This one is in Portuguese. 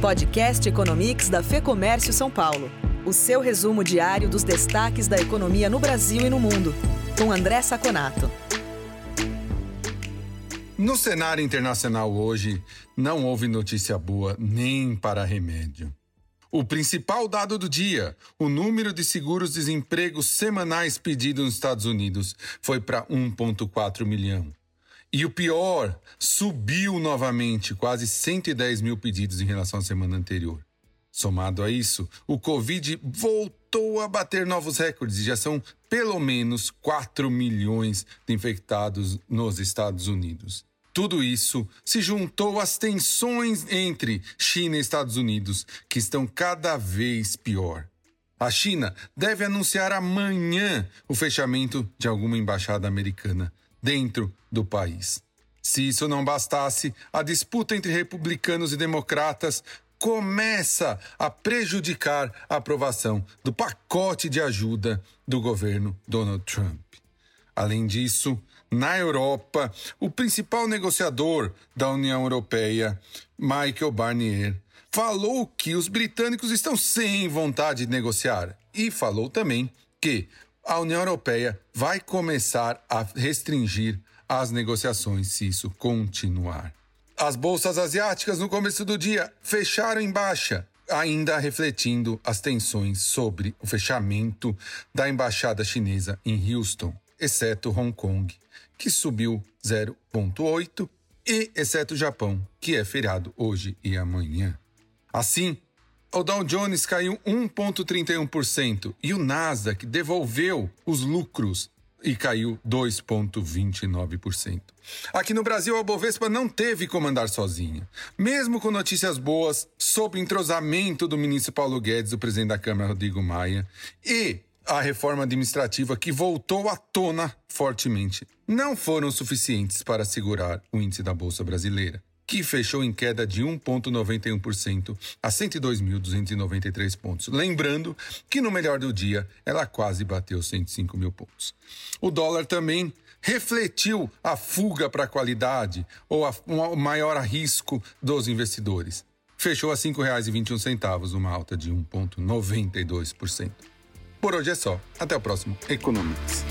Podcast Economics da Fê Comércio São Paulo. O seu resumo diário dos destaques da economia no Brasil e no mundo. Com André Saconato. No cenário internacional hoje, não houve notícia boa nem para remédio. O principal dado do dia, o número de seguros-desemprego semanais pedidos nos Estados Unidos, foi para 1,4 milhão. E o pior, subiu novamente quase 110 mil pedidos em relação à semana anterior. Somado a isso, o Covid voltou a bater novos recordes e já são pelo menos 4 milhões de infectados nos Estados Unidos. Tudo isso se juntou às tensões entre China e Estados Unidos, que estão cada vez pior. A China deve anunciar amanhã o fechamento de alguma embaixada americana dentro do país. Se isso não bastasse, a disputa entre republicanos e democratas começa a prejudicar a aprovação do pacote de ajuda do governo Donald Trump. Além disso, na Europa, o principal negociador da União Europeia, Michael Barnier, falou que os britânicos estão sem vontade de negociar e falou também que a União Europeia vai começar a restringir as negociações se isso continuar. As bolsas asiáticas no começo do dia fecharam em baixa, ainda refletindo as tensões sobre o fechamento da embaixada chinesa em Houston, exceto Hong Kong, que subiu 0,8, e exceto o Japão, que é feriado hoje e amanhã. Assim, o Dow Jones caiu 1,31% e o Nasdaq devolveu os lucros e caiu 2,29%. Aqui no Brasil, a Bovespa não teve como andar sozinha. Mesmo com notícias boas sobre o entrosamento do ministro Paulo Guedes, o presidente da Câmara, Rodrigo Maia, e a reforma administrativa que voltou à tona fortemente, não foram suficientes para segurar o índice da Bolsa Brasileira que fechou em queda de 1,91% a 102.293 pontos. Lembrando que no melhor do dia ela quase bateu 105 mil pontos. O dólar também refletiu a fuga para a qualidade ou a, um maior risco dos investidores. Fechou a R$ 5,21, uma alta de 1,92%. Por hoje é só. Até o próximo Economics.